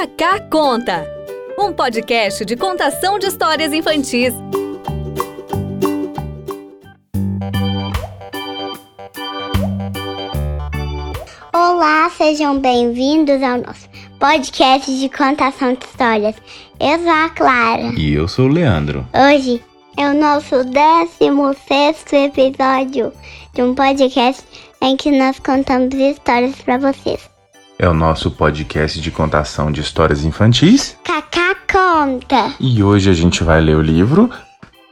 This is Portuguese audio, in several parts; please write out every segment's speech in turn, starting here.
Cacá Conta, um podcast de contação de histórias infantis. Olá, sejam bem-vindos ao nosso podcast de contação de histórias. Eu sou a Clara. E eu sou o Leandro. Hoje é o nosso 16 episódio de um podcast em que nós contamos histórias para vocês. É o nosso podcast de contação de histórias infantis. Cacá conta. E hoje a gente vai ler o livro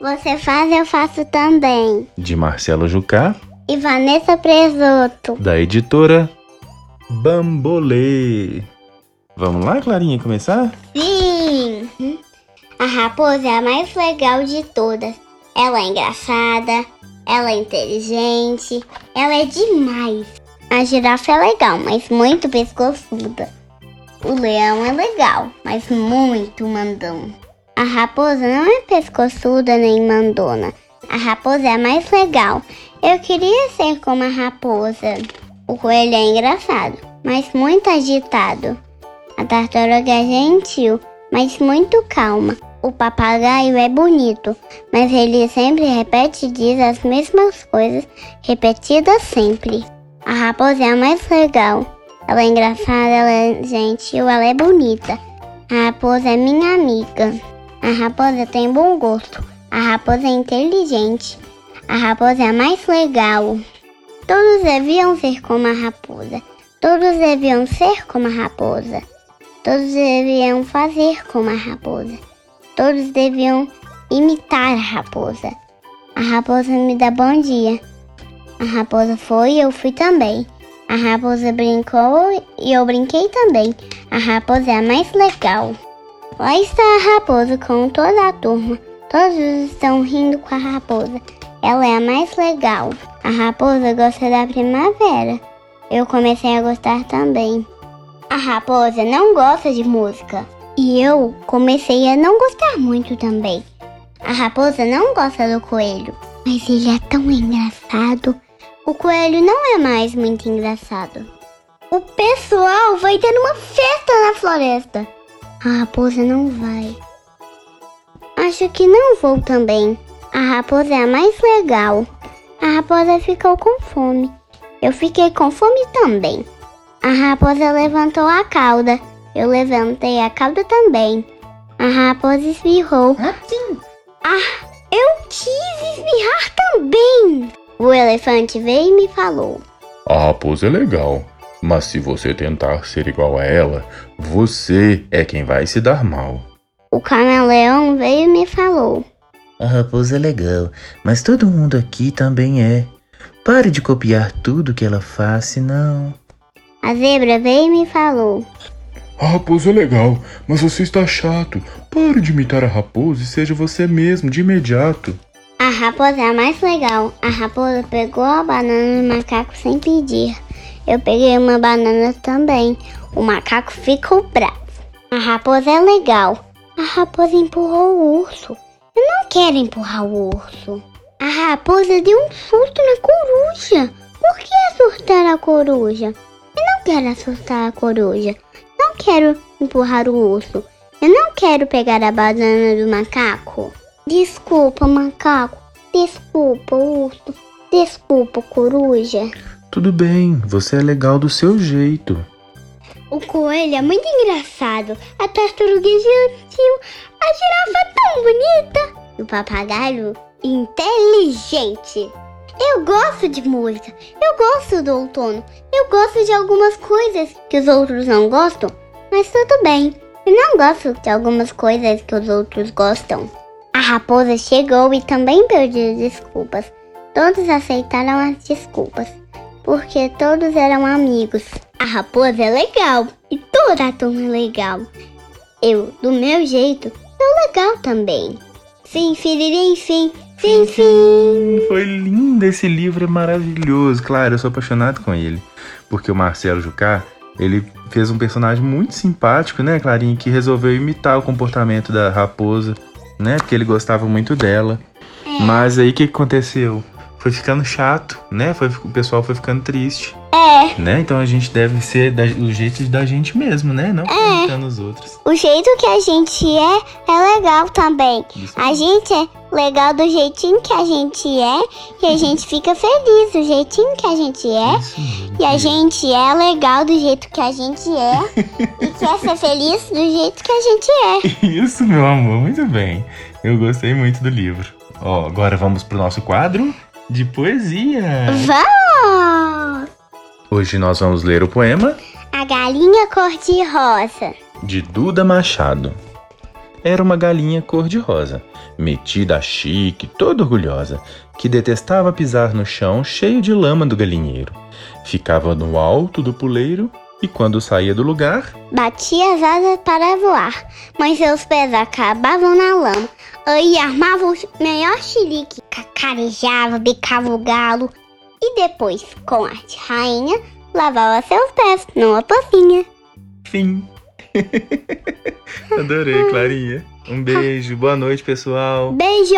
Você faz, eu faço também. de Marcelo Jucá, E Vanessa Presoto. da editora Bambolê. Vamos lá, Clarinha, começar? Sim! A raposa é a mais legal de todas. Ela é engraçada, ela é inteligente, ela é demais. A girafa é legal, mas muito pescoçuda. O leão é legal, mas muito mandão. A raposa não é pescoçuda nem mandona. A raposa é a mais legal. Eu queria ser como a raposa. O coelho é engraçado, mas muito agitado. A tartaruga é gentil, mas muito calma. O papagaio é bonito, mas ele sempre repete e diz as mesmas coisas, repetidas sempre. A raposa é a mais legal. Ela é engraçada, ela é gentil, ela é bonita. A raposa é minha amiga. A raposa tem bom gosto. A raposa é inteligente. A raposa é a mais legal. Todos deviam ser como a raposa. Todos deviam ser como a raposa. Todos deviam fazer como a raposa. Todos deviam imitar a raposa. A raposa me dá bom dia. A raposa foi e eu fui também. A raposa brincou e eu brinquei também. A raposa é a mais legal. Lá está a raposa com toda a turma. Todos estão rindo com a raposa. Ela é a mais legal. A raposa gosta da primavera. Eu comecei a gostar também. A raposa não gosta de música. E eu comecei a não gostar muito também. A raposa não gosta do coelho. Mas ele é tão engraçado. O coelho não é mais muito engraçado. O pessoal vai ter uma festa na floresta. A raposa não vai. Acho que não vou também. A raposa é a mais legal. A raposa ficou com fome. Eu fiquei com fome também. A raposa levantou a cauda. Eu levantei a cauda também. A raposa espirrou. Ah, eu quis espirrar também. O elefante veio e me falou. A raposa é legal, mas se você tentar ser igual a ela, você é quem vai se dar mal. O camaleão veio e me falou. A raposa é legal, mas todo mundo aqui também é. Pare de copiar tudo que ela faz, senão. A zebra veio e me falou. A raposa é legal, mas você está chato. Pare de imitar a raposa e seja você mesmo de imediato. A raposa é a mais legal. A raposa pegou a banana do macaco sem pedir. Eu peguei uma banana também. O macaco ficou bravo. A raposa é legal. A raposa empurrou o urso. Eu não quero empurrar o urso. A raposa deu um susto na coruja. Por que assustar a coruja? Eu não quero assustar a coruja. Não quero empurrar o urso. Eu não quero pegar a banana do macaco. Desculpa, macaco. Desculpa, urso. Desculpa, coruja. Tudo bem, você é legal do seu jeito. O coelho é muito engraçado. A tartaruga é gentil. A girafa é tão bonita. E o papagaio inteligente. Eu gosto de música. Eu gosto do outono. Eu gosto de algumas coisas que os outros não gostam. Mas tudo bem. Eu não gosto de algumas coisas que os outros gostam. A raposa chegou e também pediu desculpas. Todos aceitaram as desculpas, porque todos eram amigos. A raposa é legal e toda a turma é legal. Eu, do meu jeito, sou legal também. Sim, firirim, sim, sim, sim. Foi lindo esse livro, é maravilhoso. Claro, eu sou apaixonado com ele. Porque o Marcelo Jucá, ele fez um personagem muito simpático, né, Clarinha? Que resolveu imitar o comportamento da raposa, né? Porque ele gostava muito dela. Mas aí o que que aconteceu? Foi ficando chato, né? Foi, o pessoal foi ficando triste. É, É, né? Então a gente deve ser da- o jeito da gente mesmo, né? Não imitando os outros. o jeito que a gente é é legal também. Isso A gente é legal do jeitinho que a gente é e a gente fica feliz do jeitinho que a gente é. Isso. E a gente é legal do jeito que a gente é e quer ser feliz do jeito que a gente é. Isso, meu amor, muito bem. Eu gostei muito do livro. Ó, agora vamos pro nosso quadro de poesia. Vamos! Hoje nós vamos ler o poema A galinha cor-de-rosa. de Duda Machado. Era uma galinha cor-de-rosa, metida a chique, toda orgulhosa, que detestava pisar no chão cheio de lama do galinheiro. Ficava no alto do puleiro e quando saía do lugar, Batia as asas para voar, mas seus pés acabavam na lama. Aí armava o melhor chilique, cacarejava, bicava o galo e depois, com a rainha, lavava seus pés numa pocinha. fim. Adorei, Clarinha. Um beijo, boa noite, pessoal. Beijo!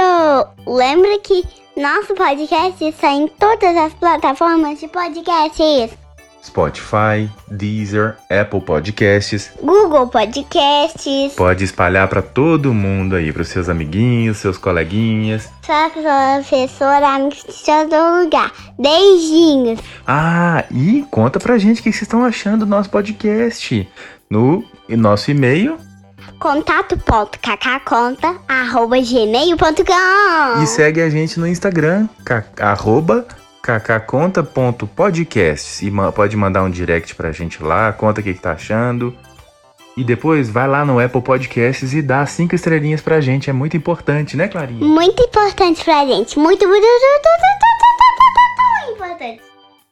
Lembra que nosso podcast está em todas as plataformas de podcasts. Spotify, Deezer, Apple Podcasts. Google Podcasts, Pode espalhar pra todo mundo aí, pros seus amiguinhos, seus coleguinhas. sua professora, amigos de todo lugar. Beijinhos! Ah, e conta pra gente o que vocês estão achando do nosso podcast. No nosso e-mail contato.kkconta.gmail.com e segue a gente no Instagram, arroba kkconta.podcasts. E ma- pode mandar um direct pra gente lá, conta o que, que tá achando. E depois vai lá no Apple Podcasts e dá cinco estrelinhas pra gente. É muito importante, né, Clarinha? Muito importante pra gente. Muito, muito, muito, muito, muito, muito importante.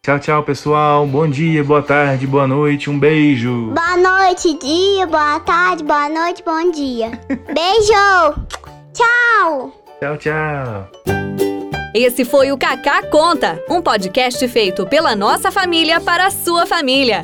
Tchau, tchau, pessoal. Bom dia, boa tarde, boa noite. Um beijo. Boa noite, dia, boa tarde, boa noite, bom dia. Beijo! Tchau! Tchau, tchau. Esse foi o Kaká Conta, um podcast feito pela nossa família para a sua família.